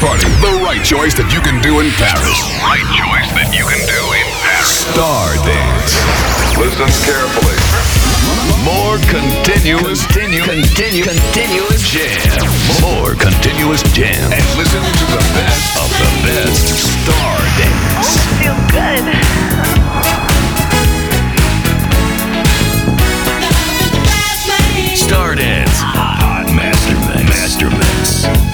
party. The right choice that you can do in Paris. The right choice that you can do in Paris. Star Dance. Listen carefully. More continuous, continue, continue, continuous jam. More continuous jam. And listen to the best of the best. Star Dance. Oh, I feel good. Hot, hot master mix. Master mix.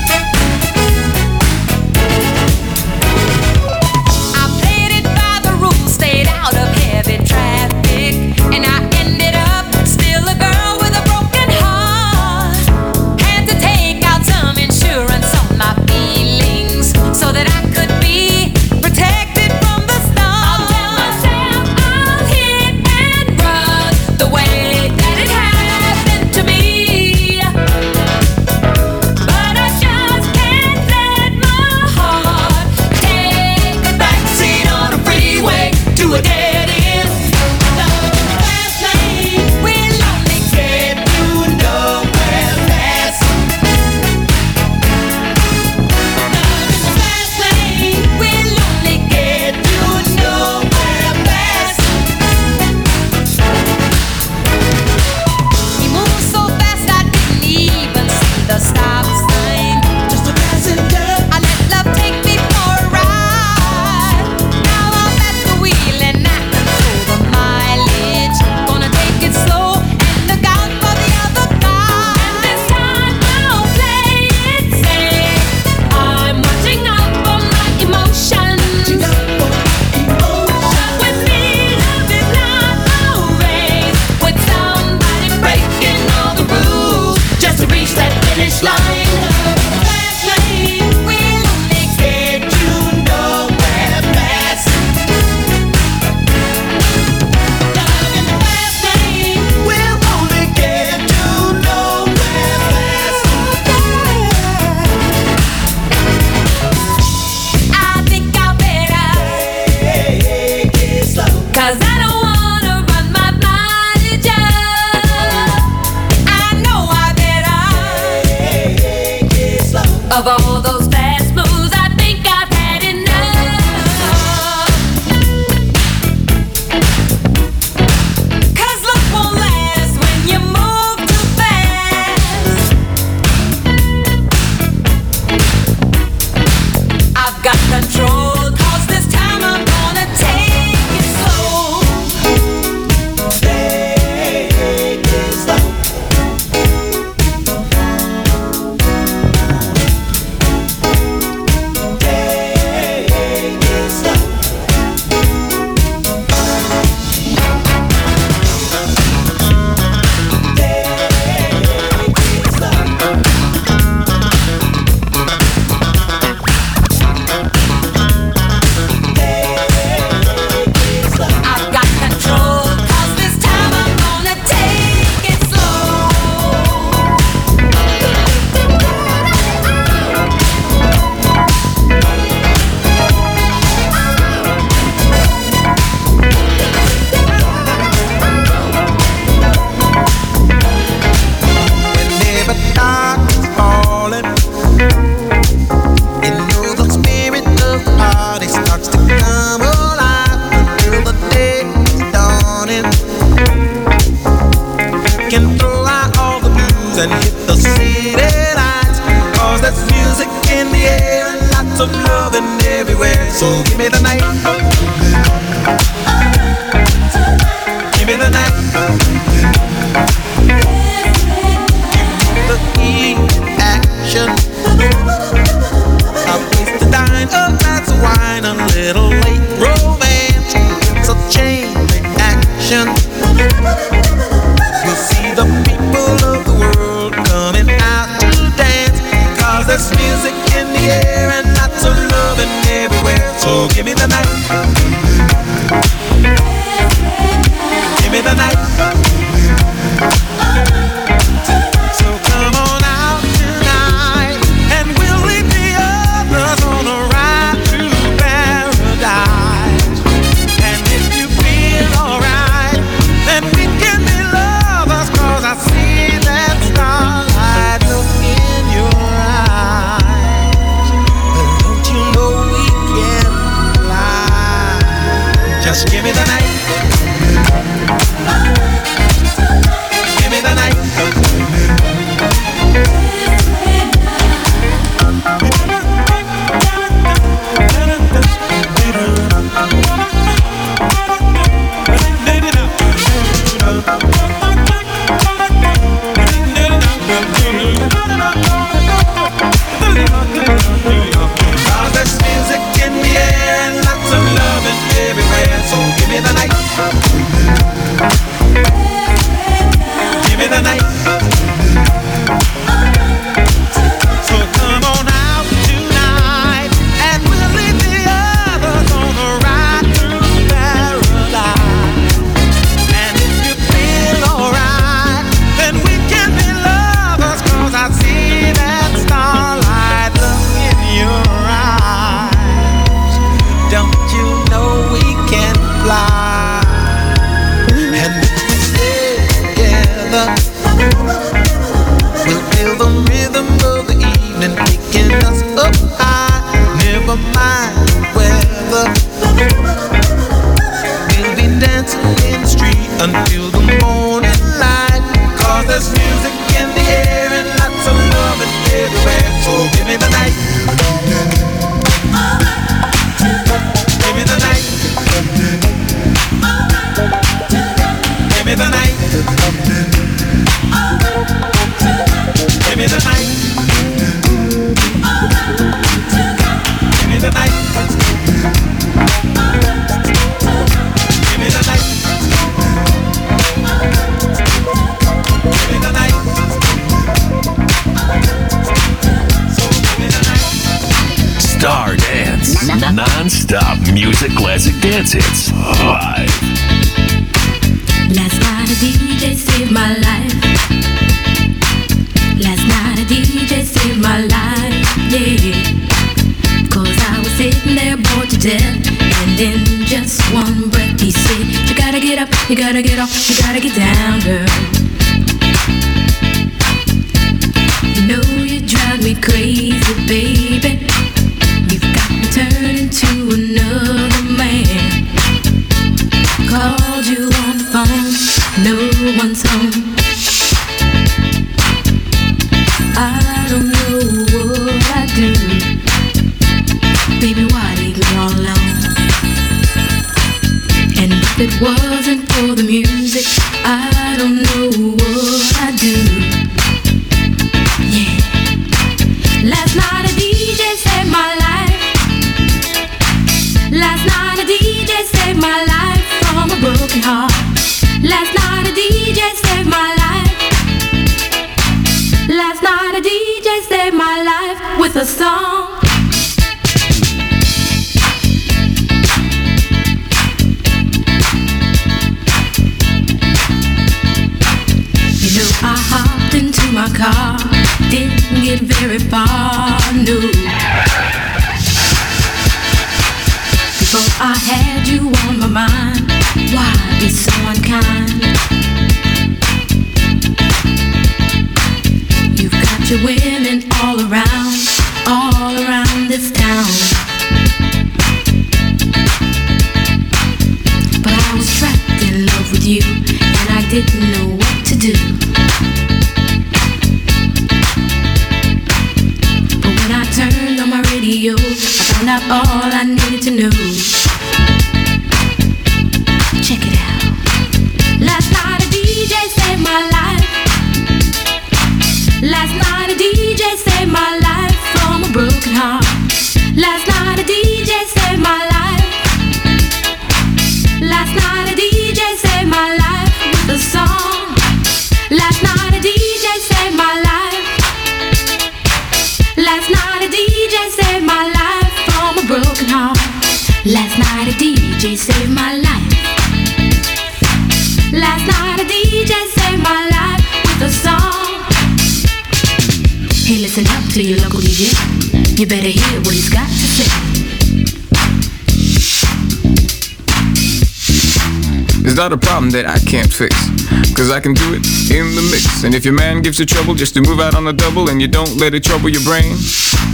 Gives you trouble just to move out on the double and you don't let it trouble your brain,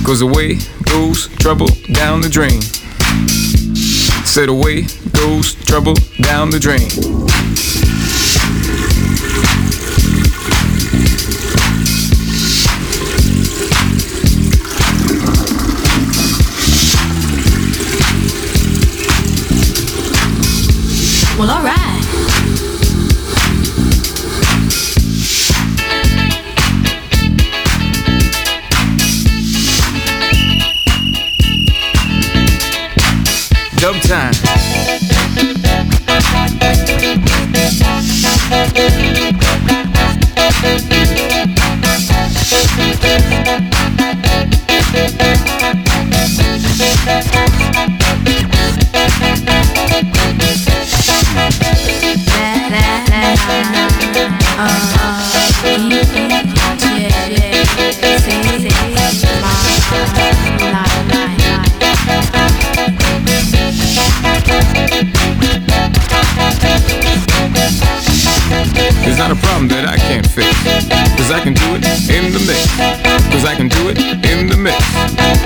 cause away goes trouble down the drain. Said away goes trouble down the drain.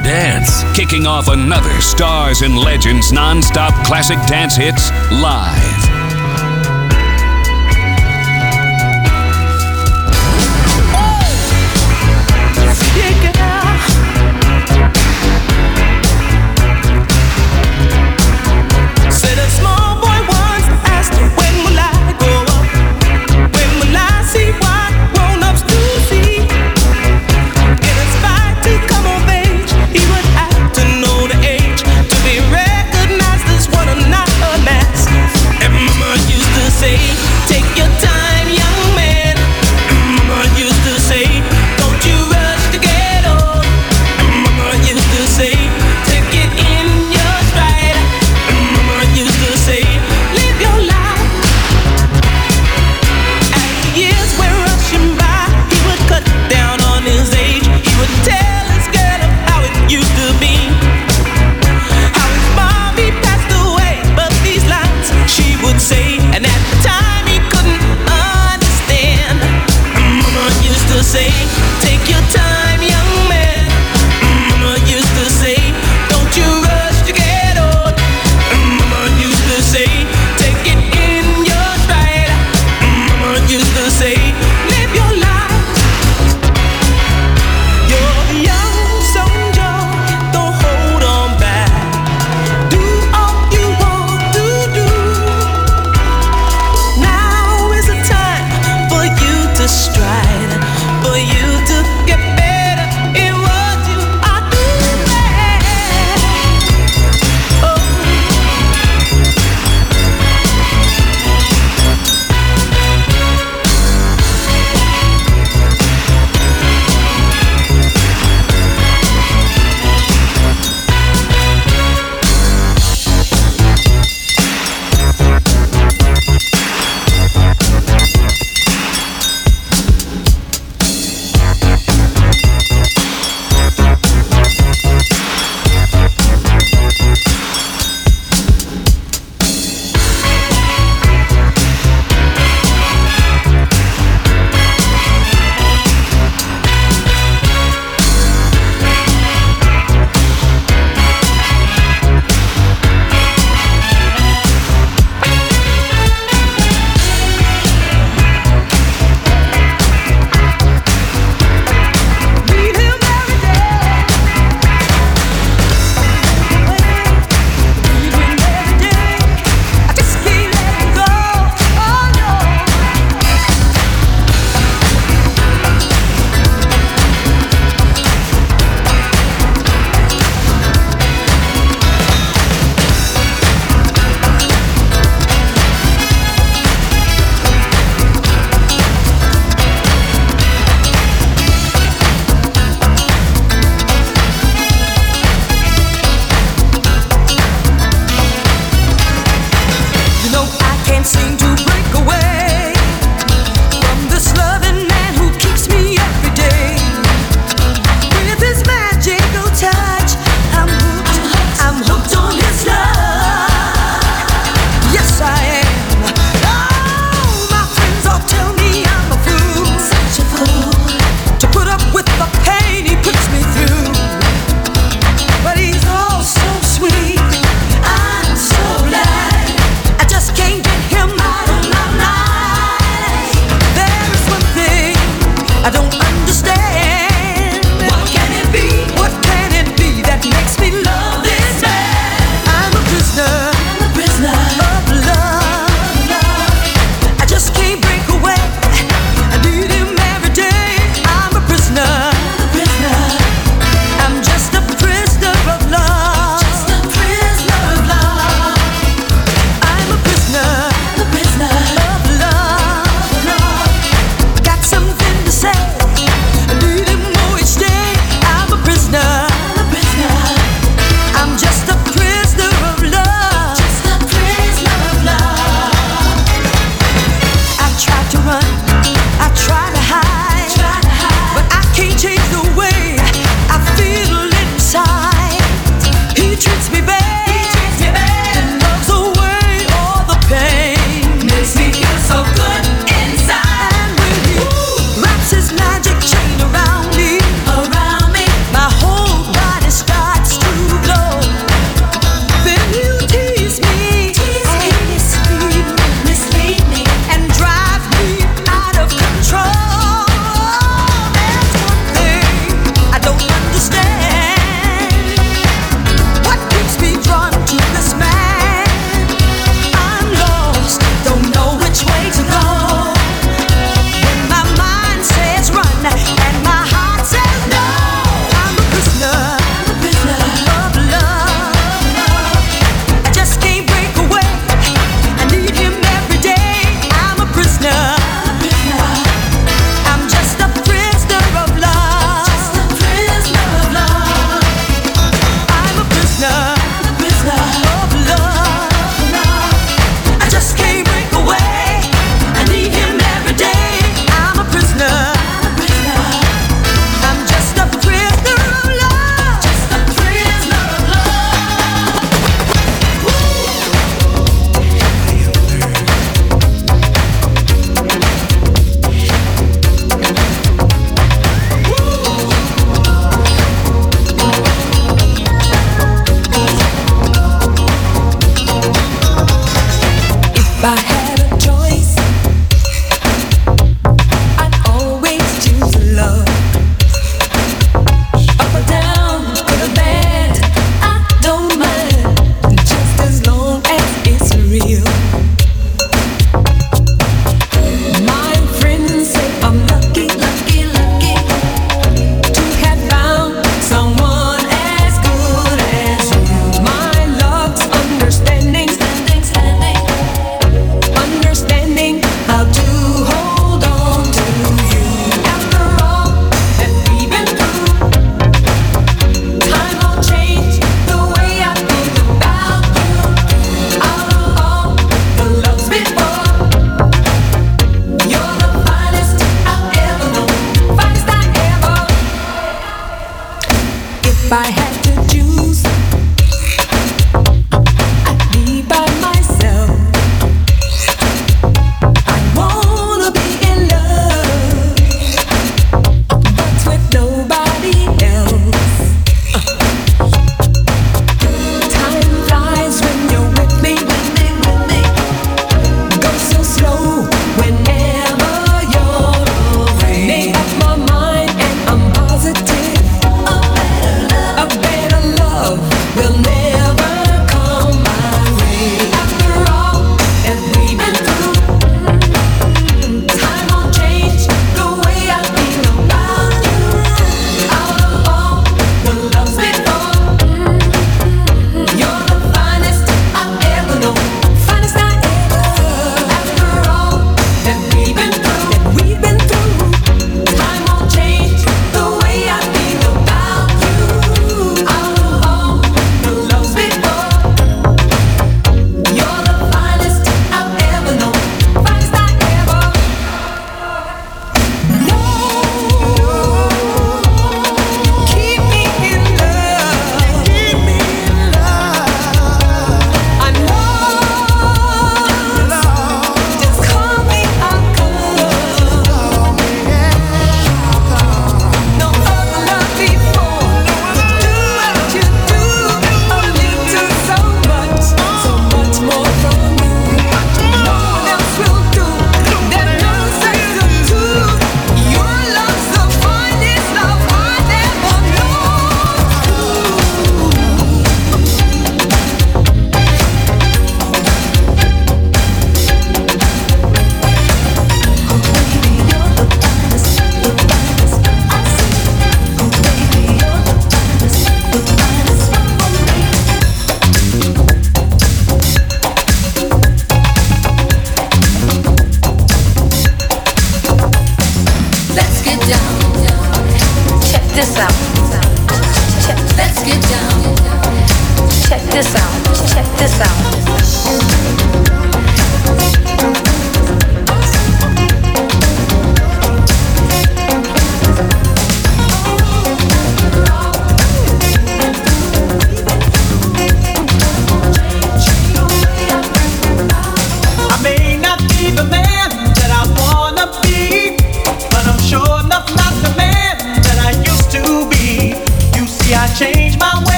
Dance, kicking off another Stars and Legends non-stop classic dance hits live.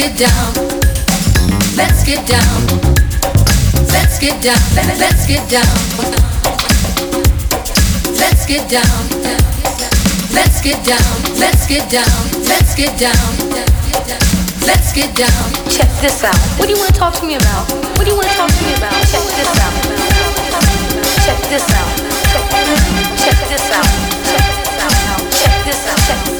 get down. Let's get down. Let's get down. Let's get down. Let's get down. Let's get down. Let's get down. Let's get down. Let's get down. Check this out. What do you want to talk to me about? What do you want to talk to me about? Check this out. Check this out. Check this out. Check this out. Check this out. Check this out.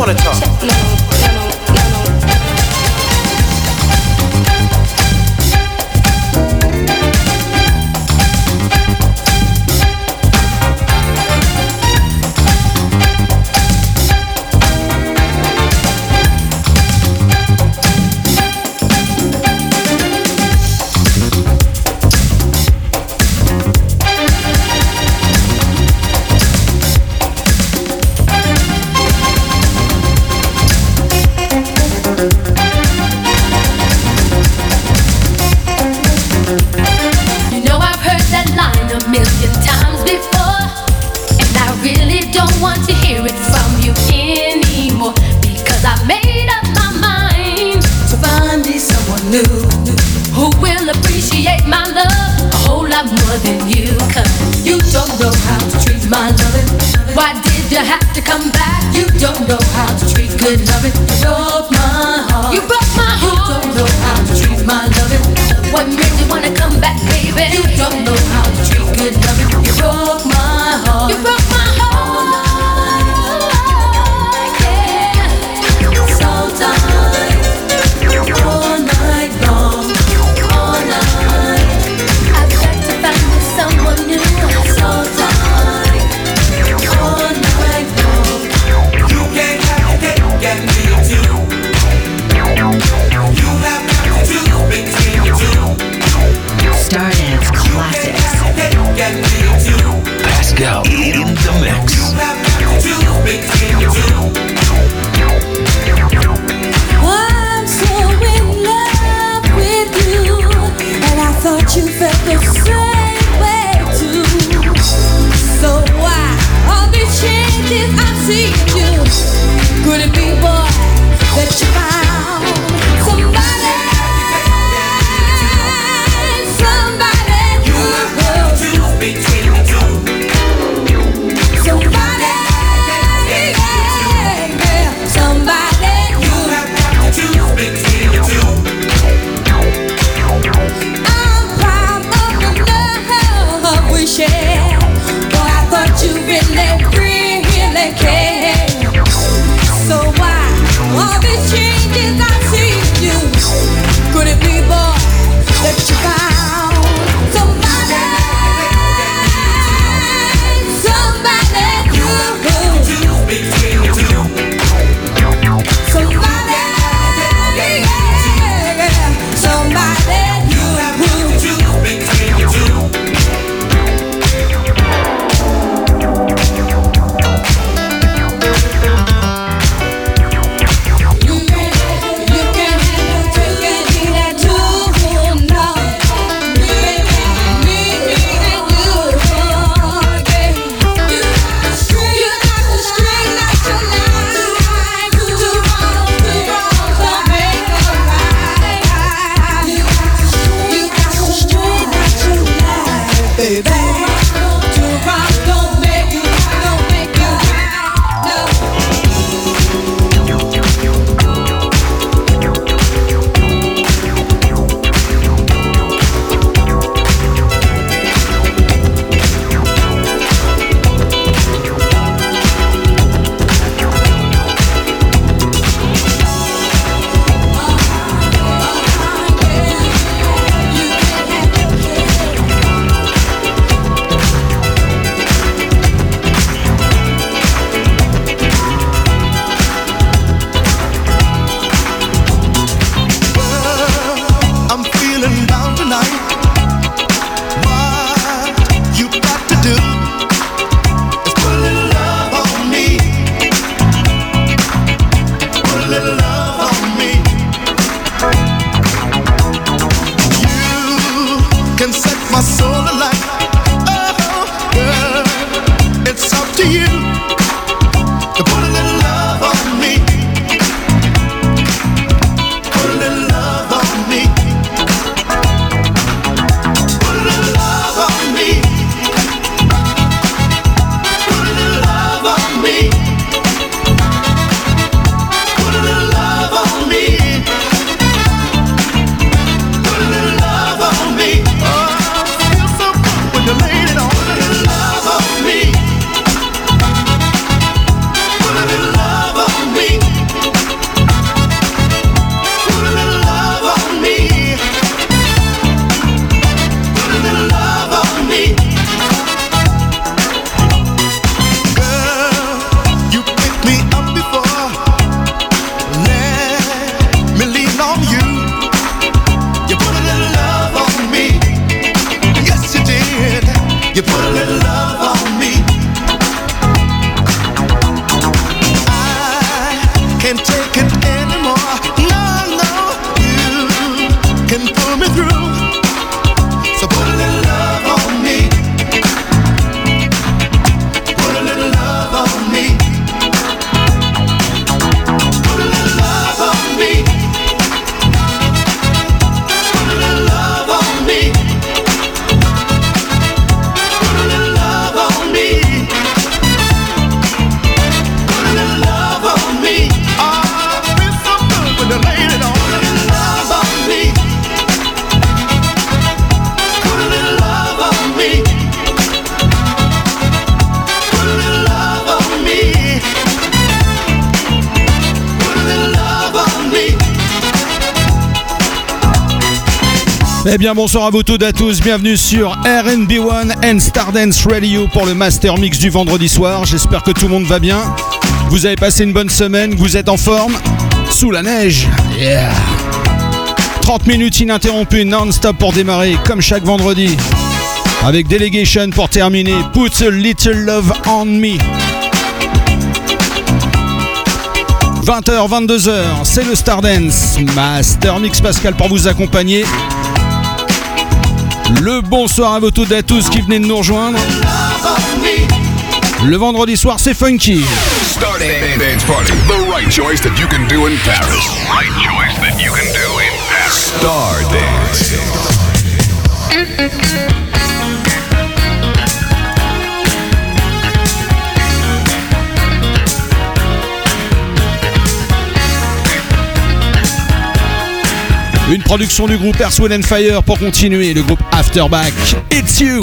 wanna talk. bonsoir à vous toutes et à tous. Bienvenue sur RB1 and Stardance Radio pour le Master Mix du vendredi soir. J'espère que tout le monde va bien. Vous avez passé une bonne semaine, vous êtes en forme. Sous la neige. Yeah. 30 minutes ininterrompues non-stop pour démarrer, comme chaque vendredi. Avec Delegation pour terminer. Put a little love on me. 20h, 22h, c'est le Stardance Master Mix Pascal pour vous accompagner le bonsoir à vous toutes et à tous qui venez de nous rejoindre. Le vendredi soir, c'est funky. Star Dance. Une production du groupe Earth, Wind Fire pour continuer le groupe Afterback. It's you.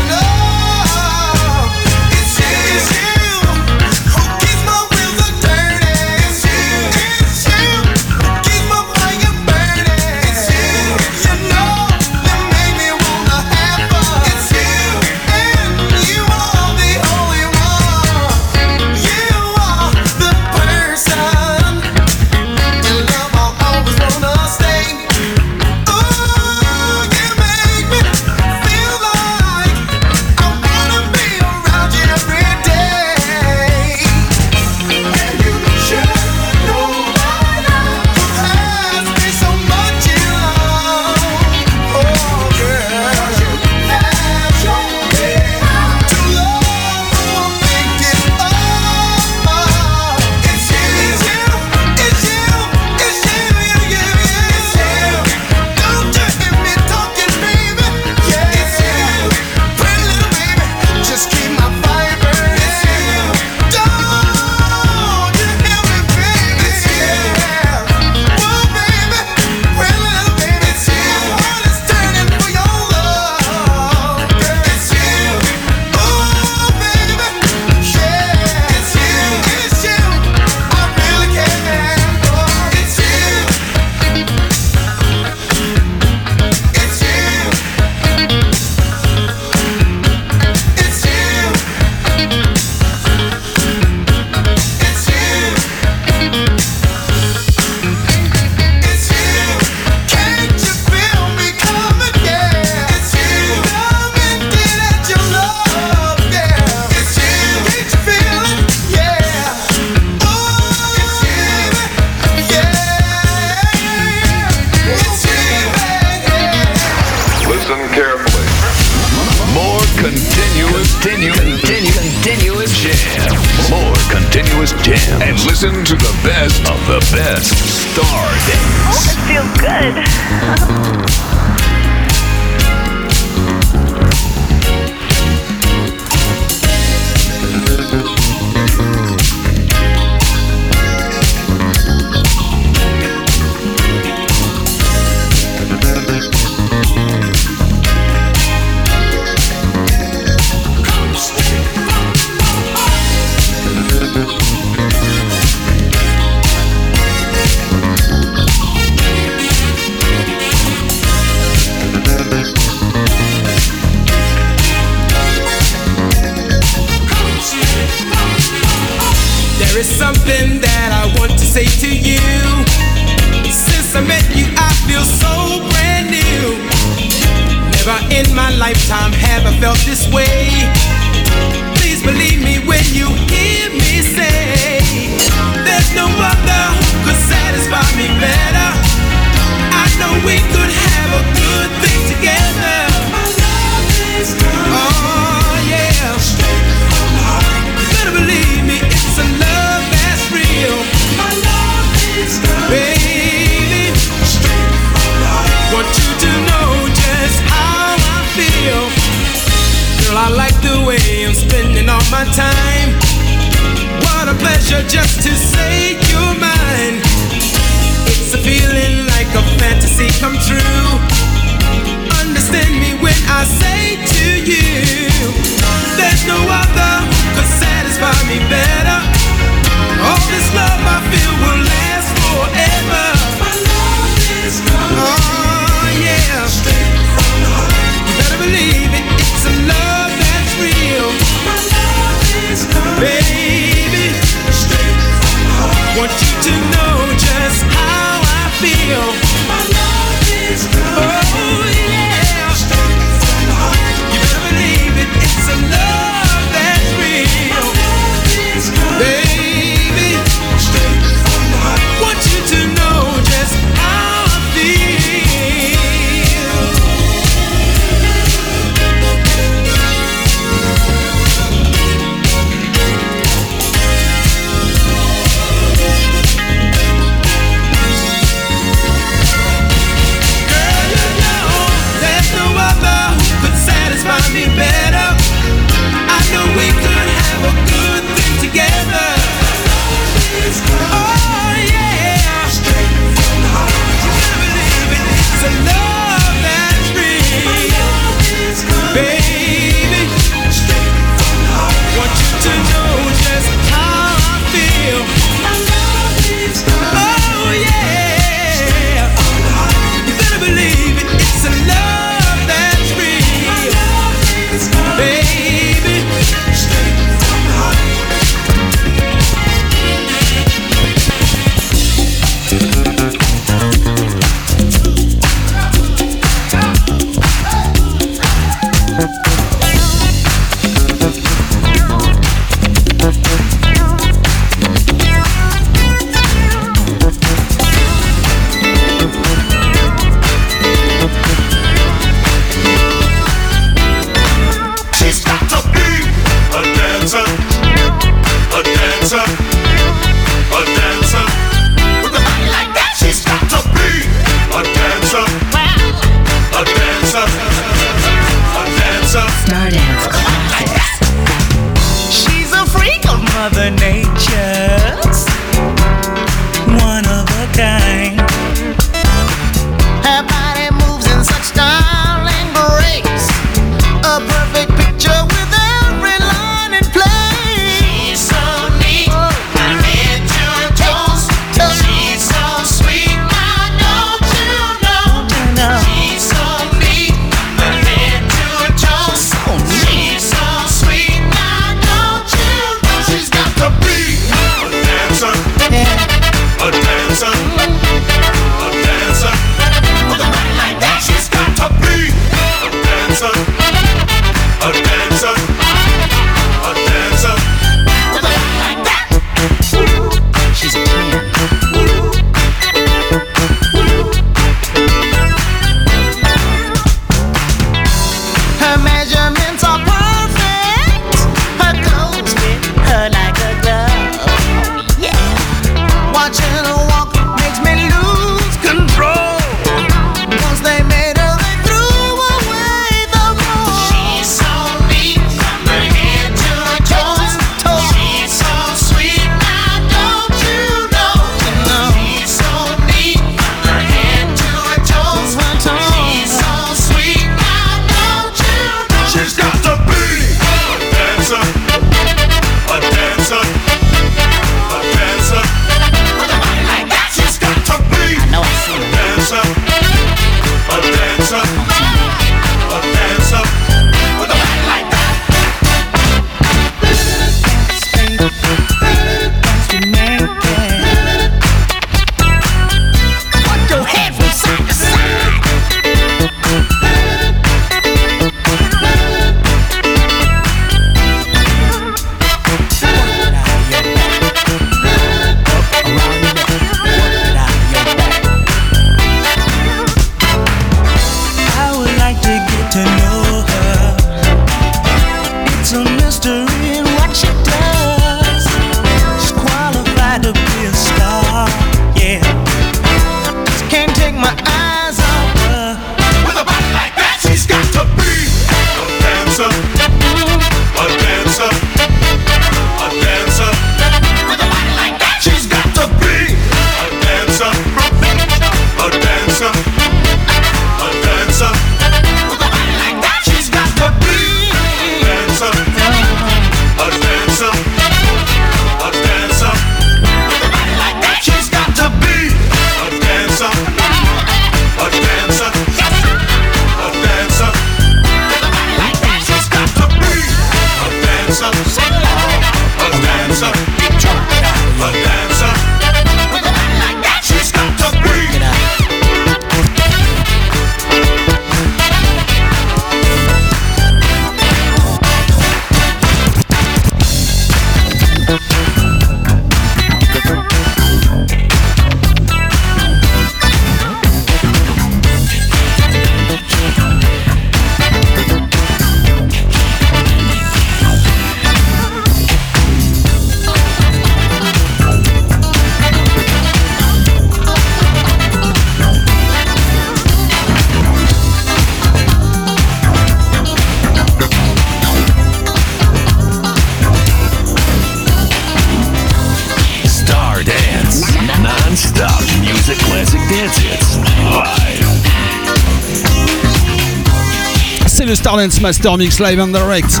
le Master Mix Live and Direct.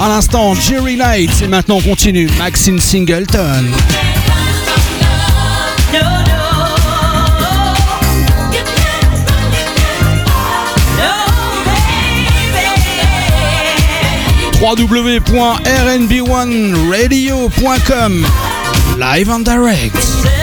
À l'instant, Jerry Knight, et maintenant on continue, Maxine Singleton. www.rnb1radio.com Live and Direct.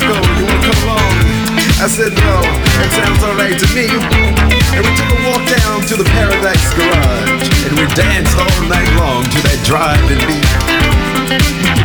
Down disco. You wanna come along? I said, No, it sounds alright to me. And we took a walk down to the Paradise Garage, and we danced all night long to that driving beat.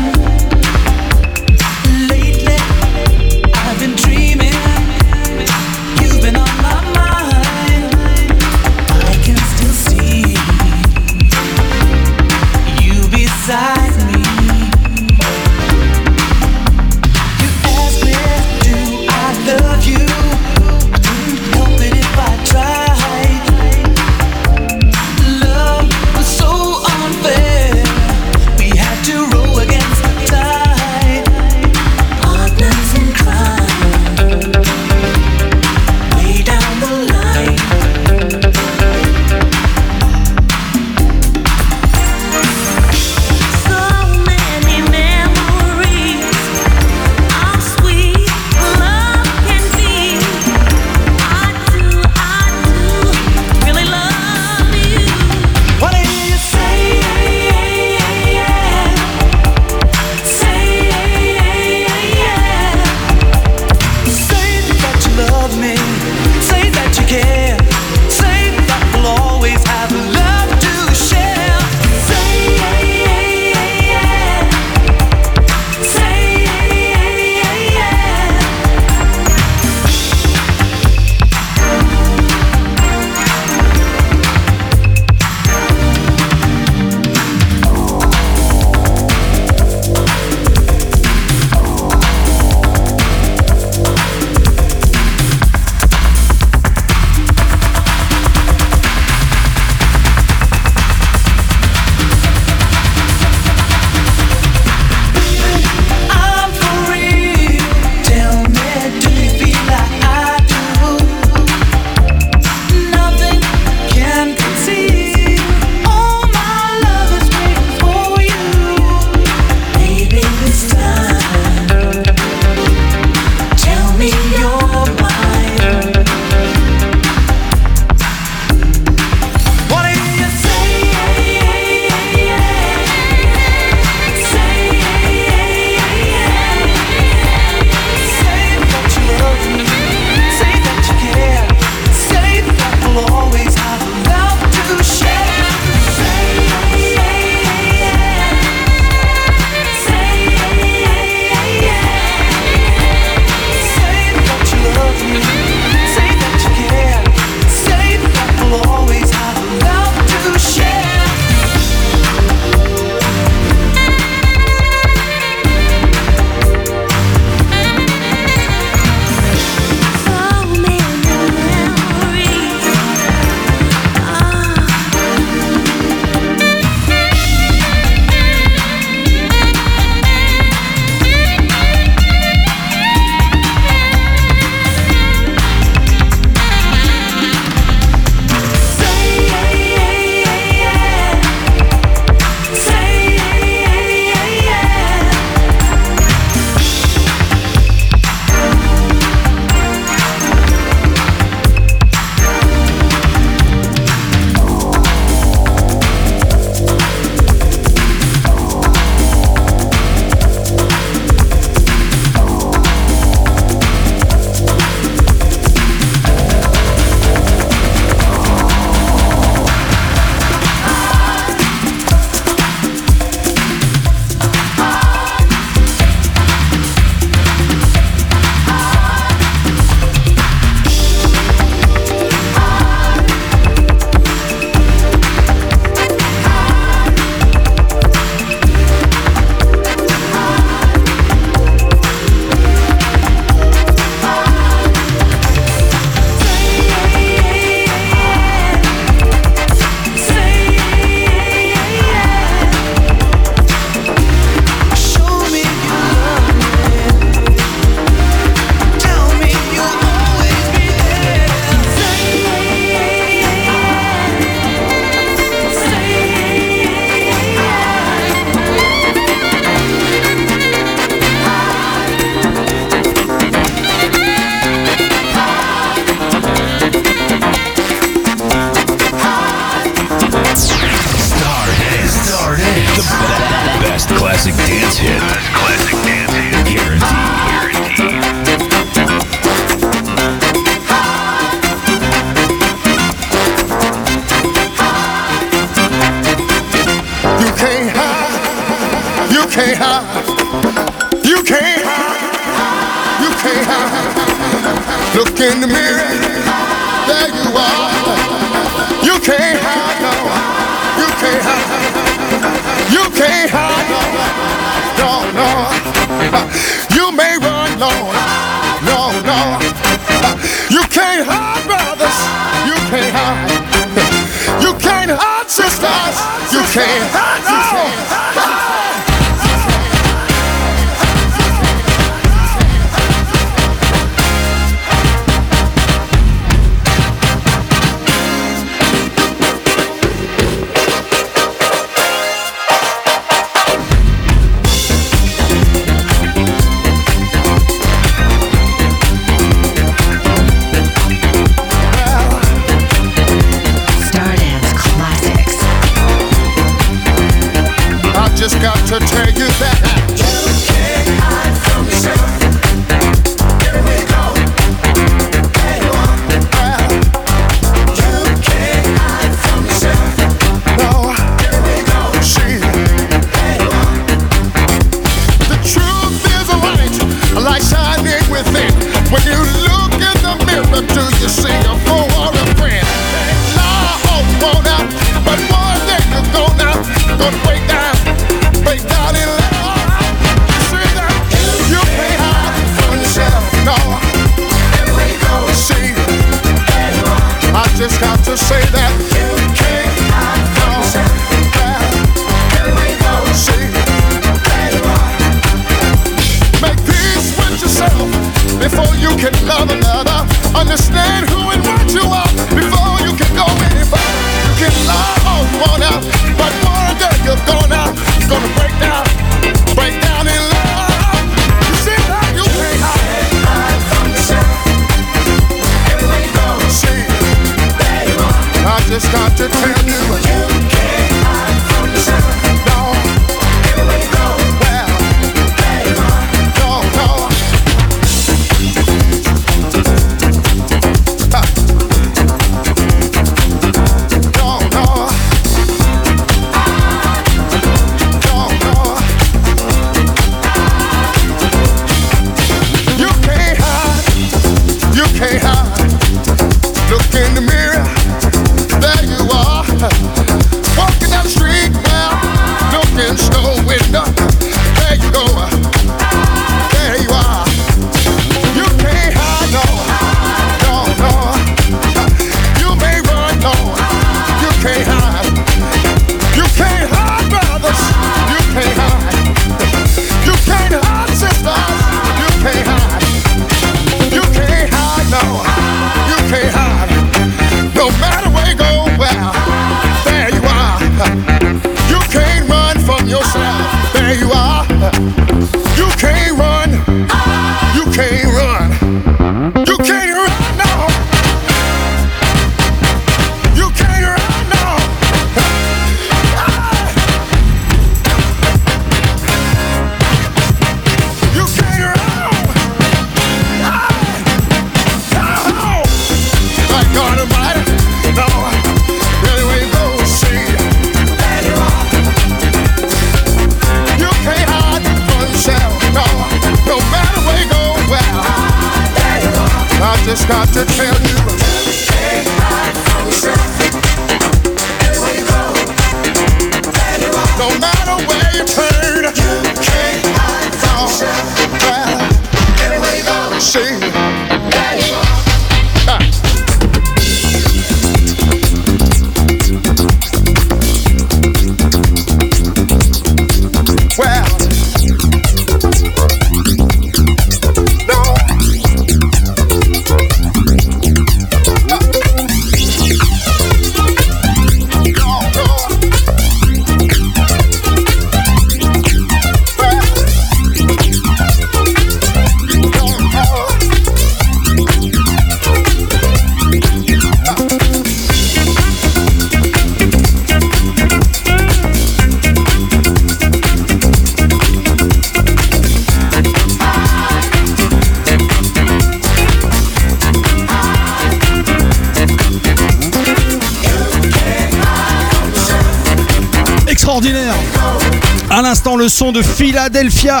de Philadelphia,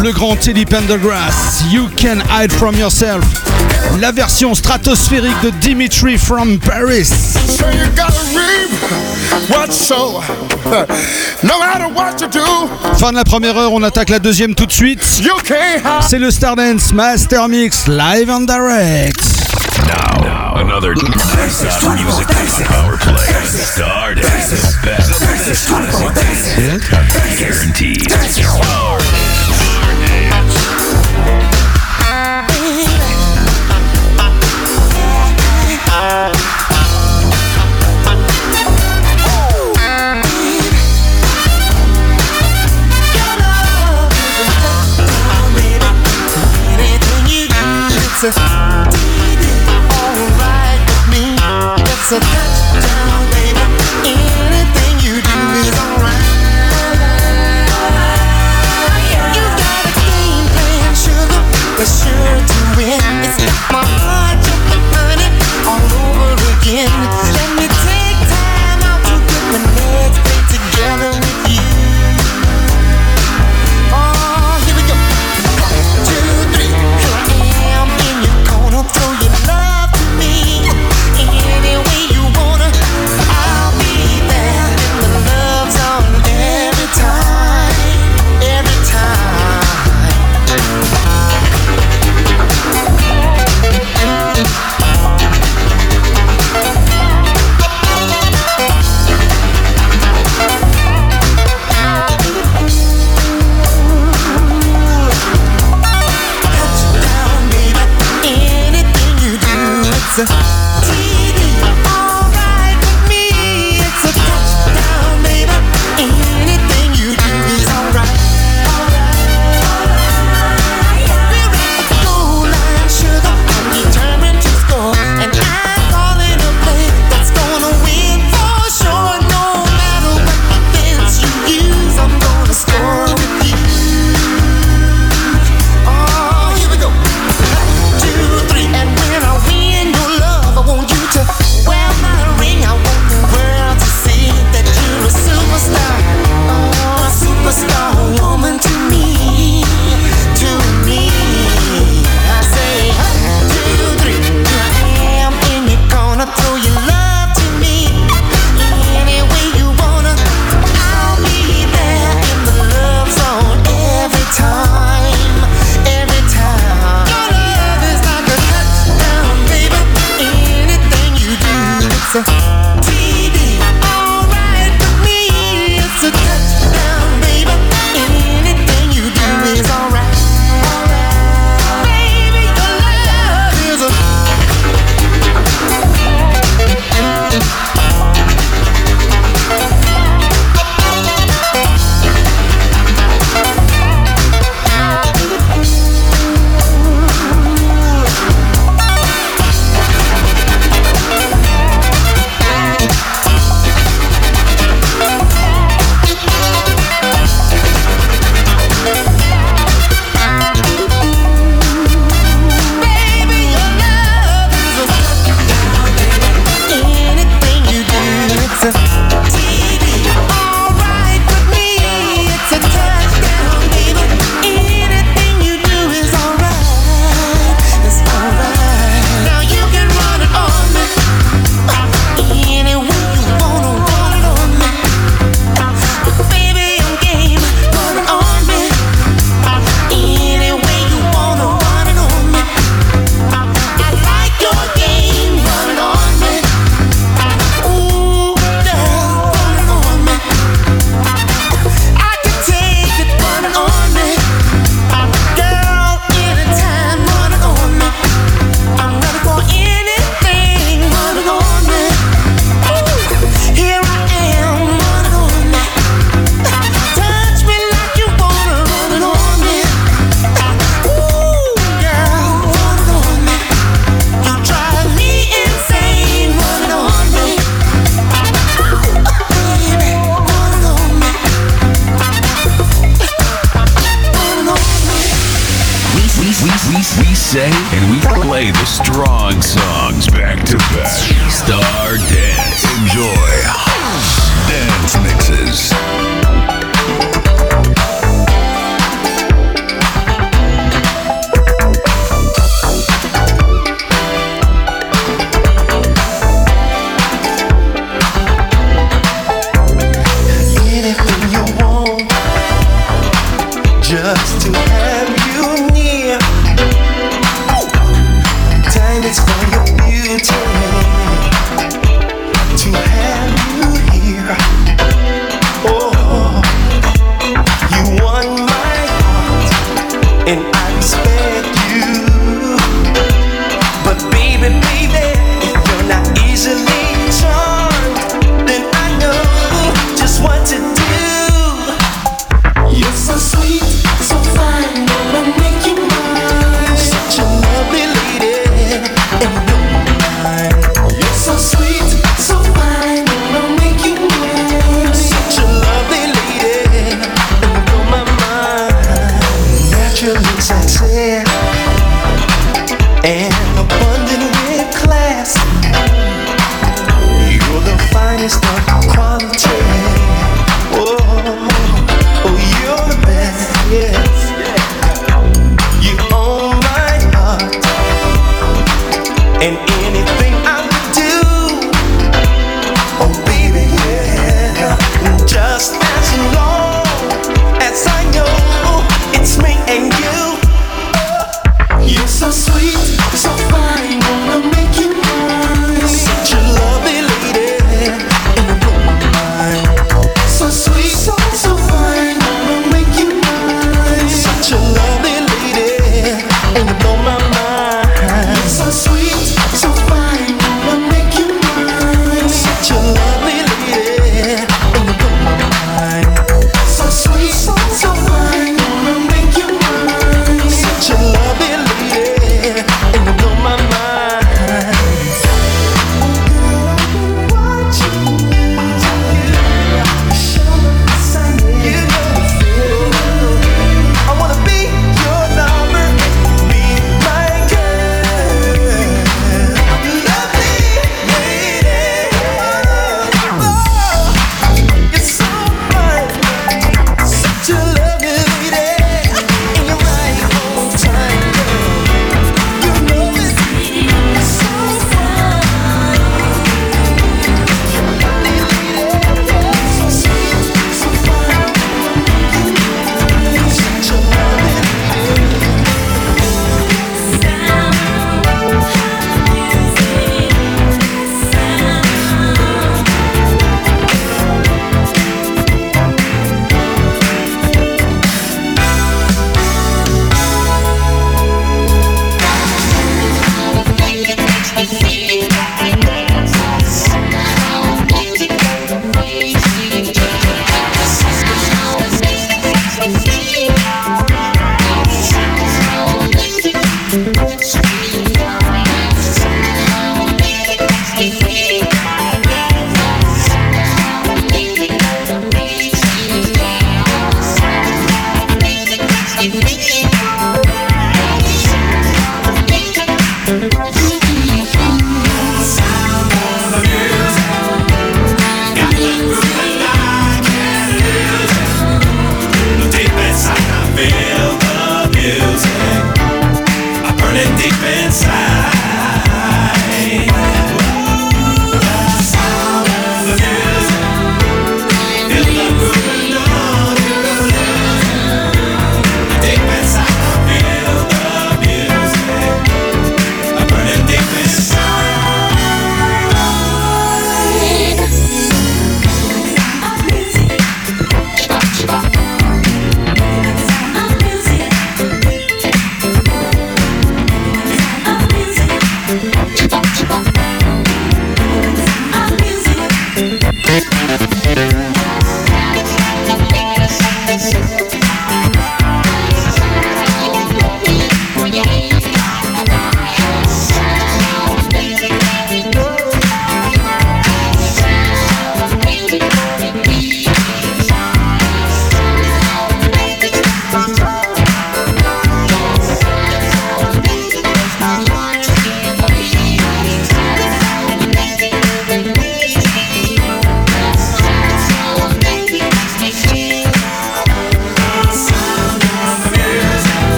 le grand Teddy Pendergrass, You Can Hide From Yourself, la version stratosphérique de Dimitri from Paris. So you no matter what you do. Fin de la première heure, on attaque la deuxième tout de suite. C'est le Stardance Master Mix Live and Direct. another nice out music on Power Play. Started. Best. Guaranteed. Sometimes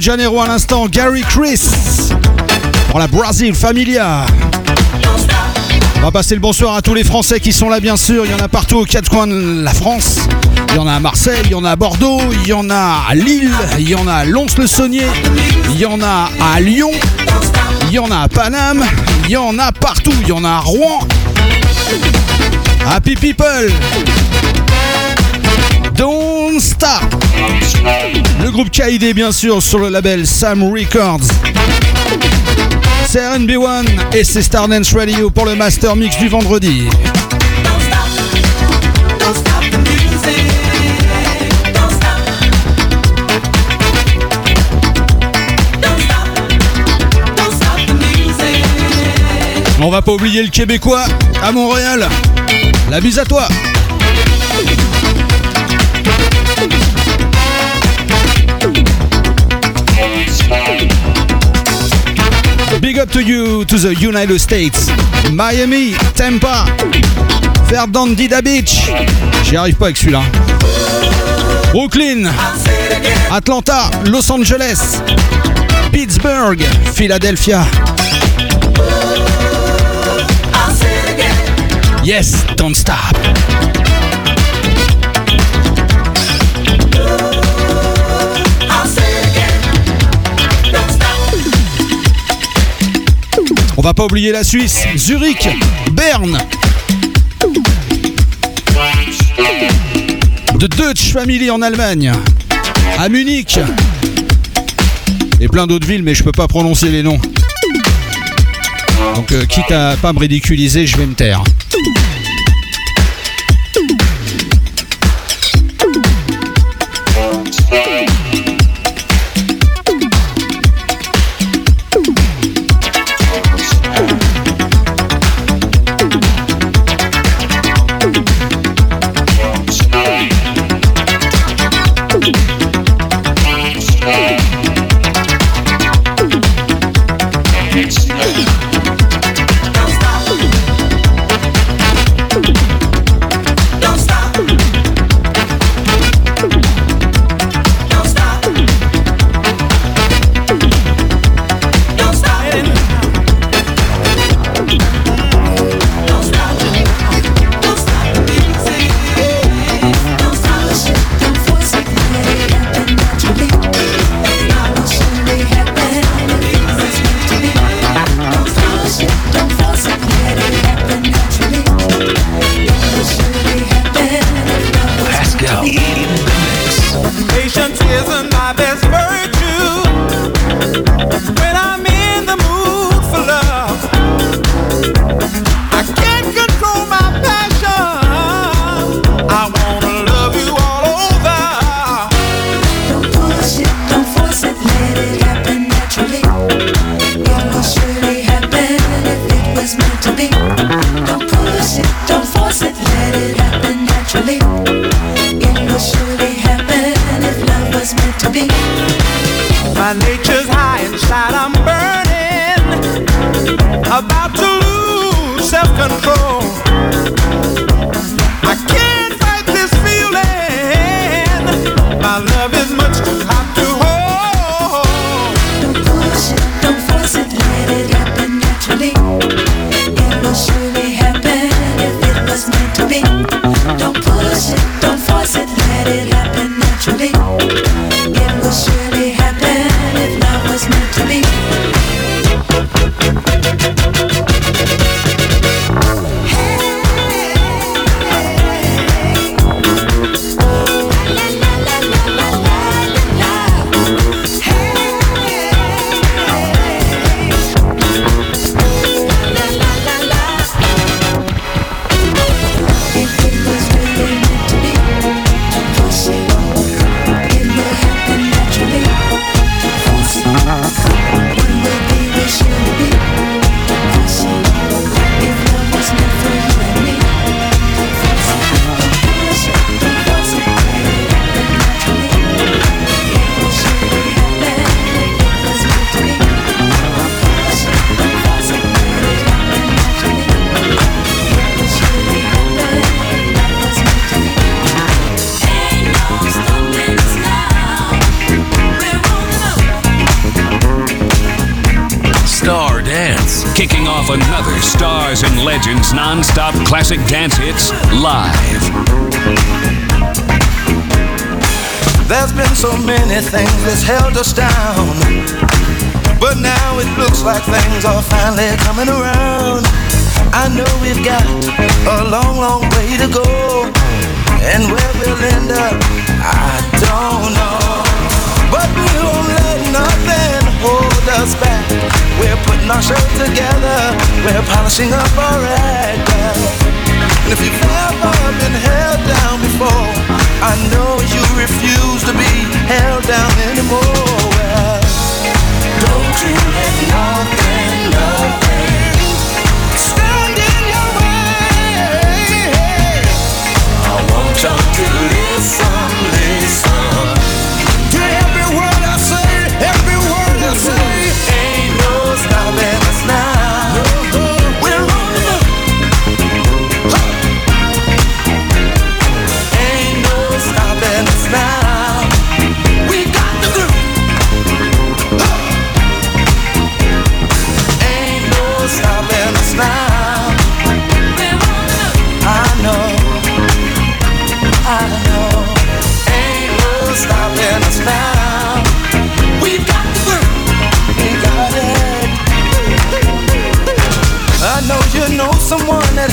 Janeiro à l'instant, Gary Chris pour la Brazil Familia. On va passer le bonsoir à tous les Français qui sont là, bien sûr. Il y en a partout aux quatre coins de la France. Il y en a à Marseille, il y en a à Bordeaux, il y en a à Lille, il y en a à Lons-le-Saunier, il y en a à Lyon, il y en a à Paname, il y en a partout. Il y en a à Rouen. Happy People. Le groupe KID, bien sûr, sur le label Sam Records. C'est RNB1 et c'est Star Stardance Radio pour le Master Mix du vendredi. On va pas oublier le Québécois à Montréal. La bise à toi. Big up to you to the United States, Miami, Tampa, Ferdinand Beach. J'y arrive pas avec celui-là. Brooklyn, Atlanta, Los Angeles, Pittsburgh, Philadelphia. Yes, don't stop. On va pas oublier la Suisse, Zurich, Berne. De Deutsche Family en Allemagne, à Munich et plein d'autres villes, mais je peux pas prononcer les noms. Donc, euh, quitte à pas me ridiculiser, je vais me taire.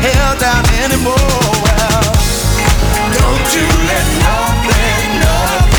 held down anymore. Don't you let nothing, nothing.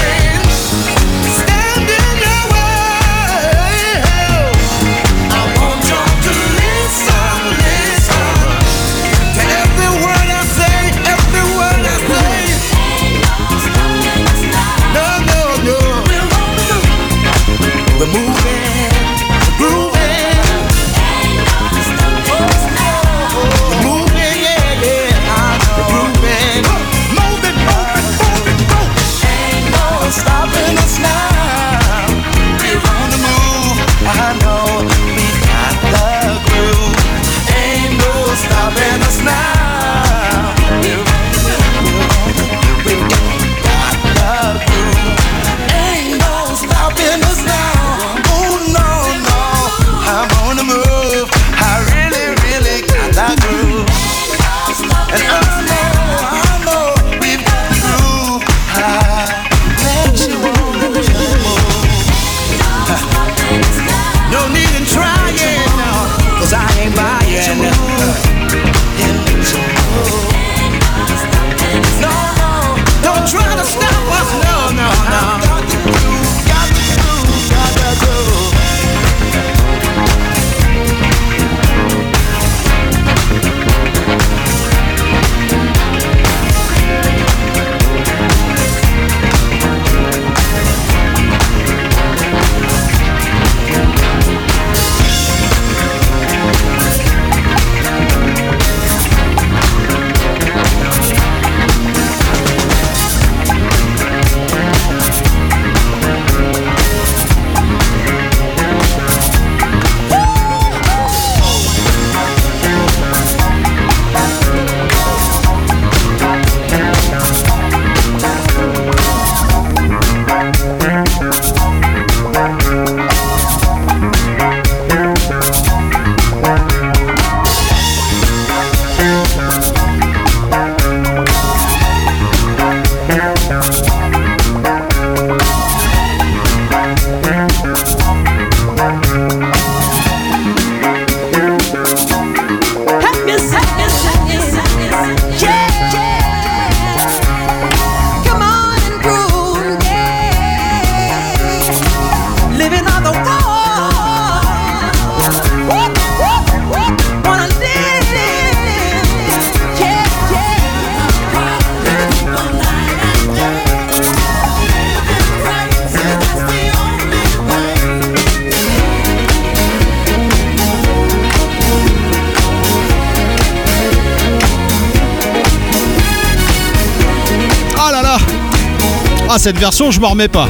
cette version, je m'en remets pas.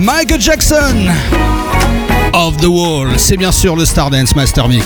Michael Jackson Of the Wall, c'est bien sûr le Stardance Master Mix.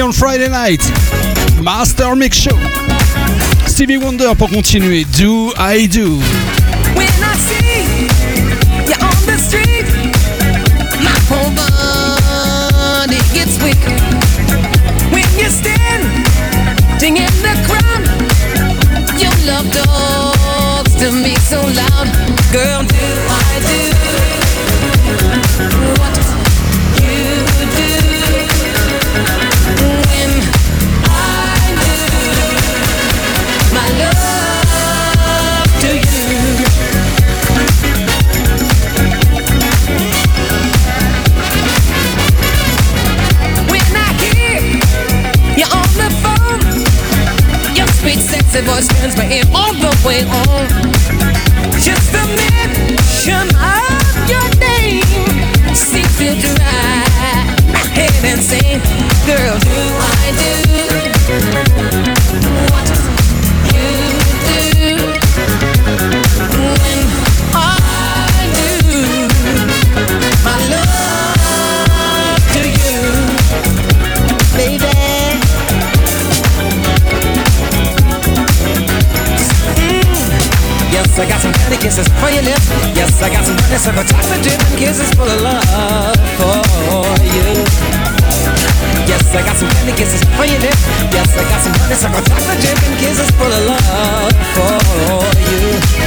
On Friday night. Master Mix Show. Stevie Wonder pour continuer. Do I Do. When I see you on the street, my whole body gets weak. When you stand in the crowd, your love to me so loud. Girl, turns me in all the way on. Just the mention of your name seems to drive my head insane. Girl, do I do I got some candy kisses for your lips. Yes, I got some honeysuckle chocolate chip and kisses full of love for you. Yes, I got some candy kisses for your lips. Yes, I got some honeysuckle chocolate chip and kisses full of love for you.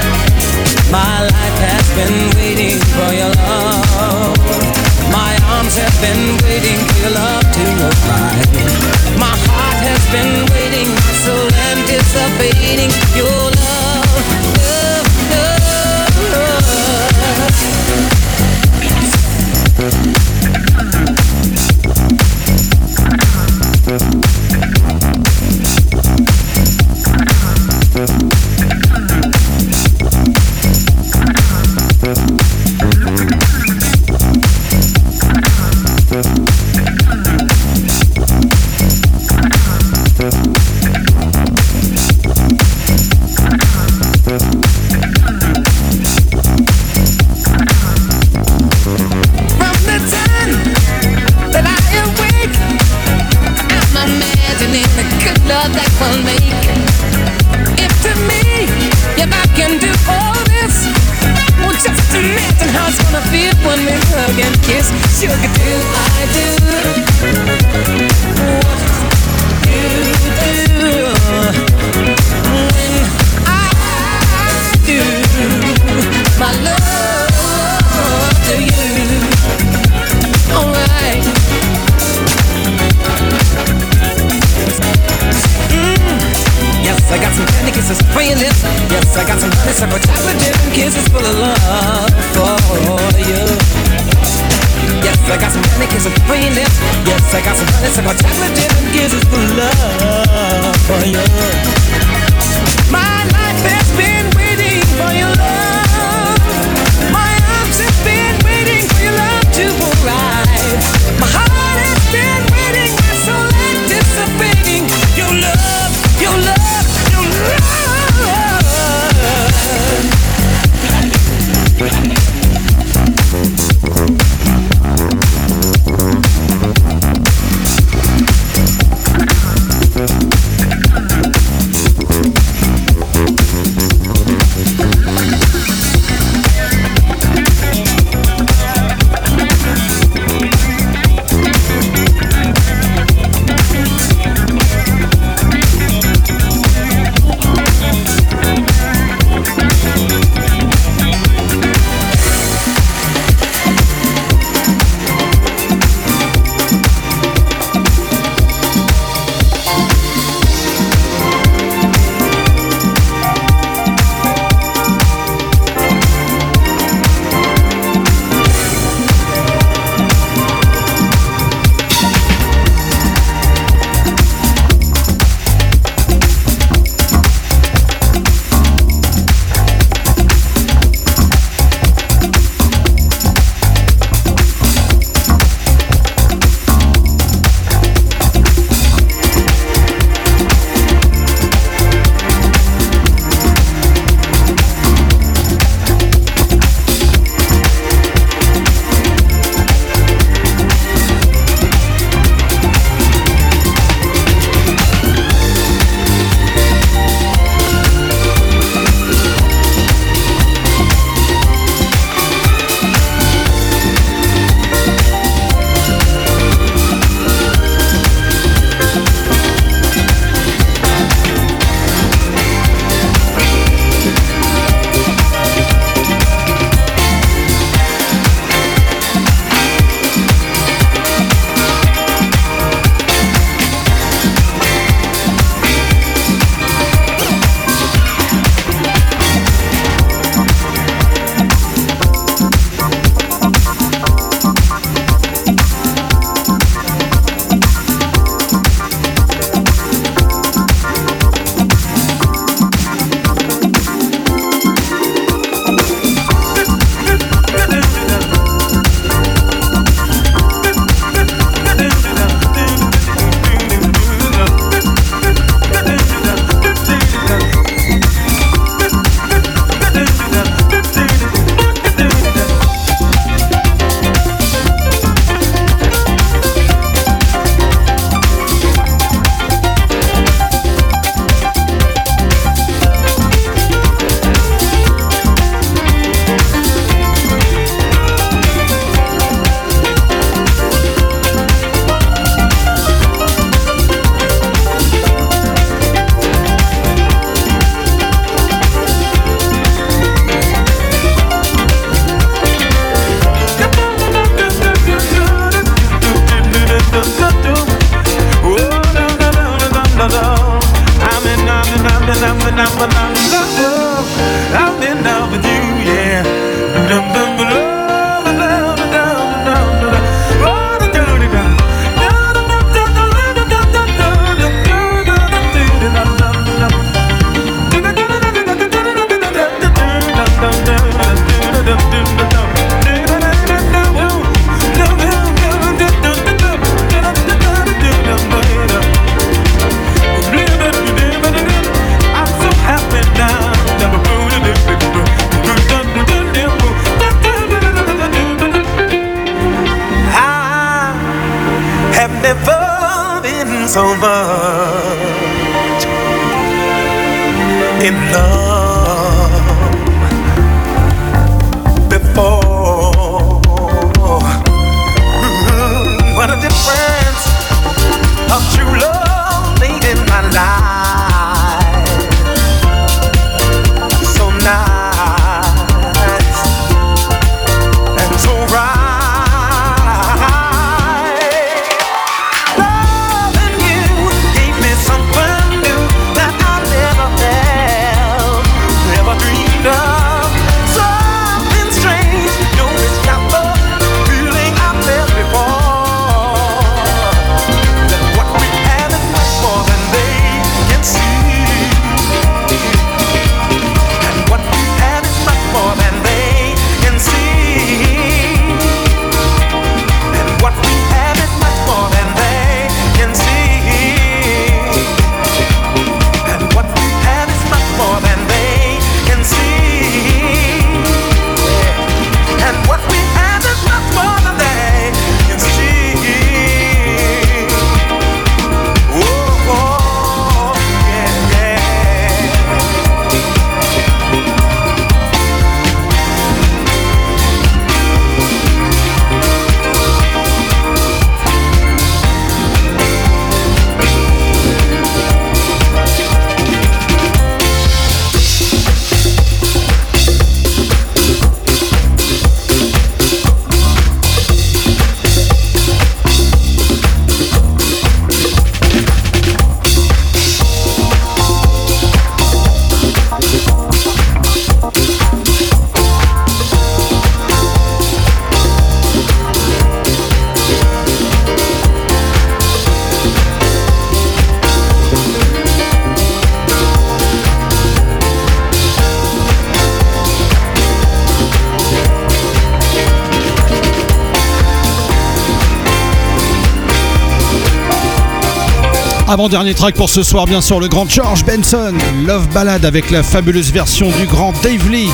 Avant-dernier track pour ce soir, bien sûr, le grand George Benson, Love Ballad avec la fabuleuse version du grand Dave Lee.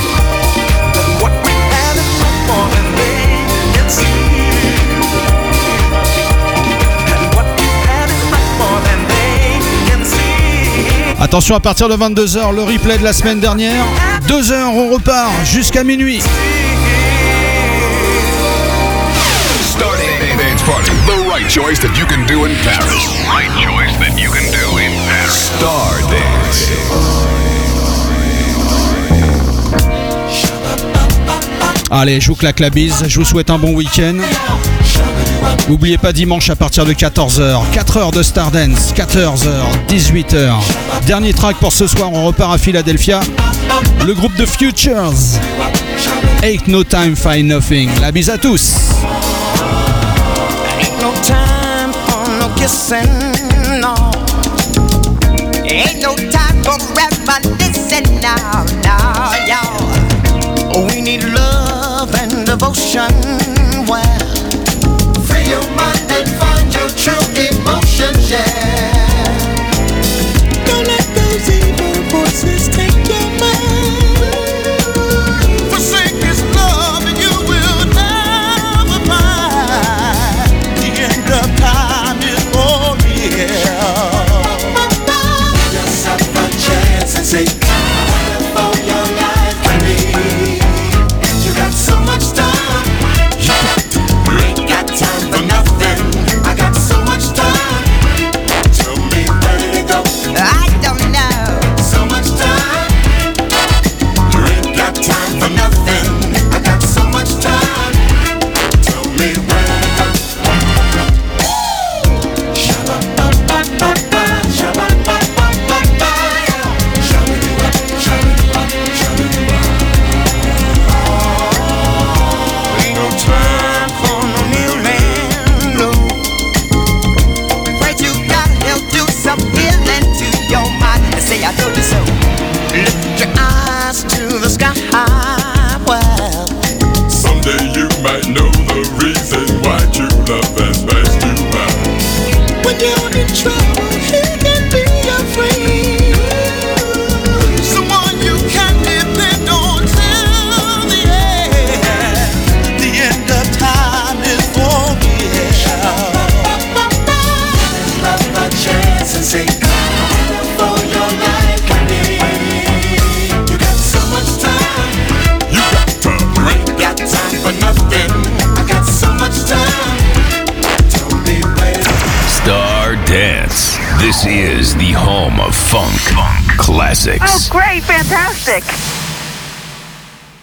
Attention, à partir de 22h, le replay de la semaine dernière. 2 heures, on repart jusqu'à minuit. Right choice that you can do in Paris. Right choice that you can do in Paris. Star Dance. Allez, je vous claque la bise, je vous souhaite un bon week-end. N'oubliez pas dimanche à partir de 14h, 4 heures de Stardance, 14h, 18h. Dernier track pour ce soir, on repart à Philadelphia. Le groupe de Futures. Ain't no time, find nothing. La bise à tous. No time for no kissing, no. Ain't no time for reminiscing now, now, y'all. We need love and devotion. Well, free your mind music.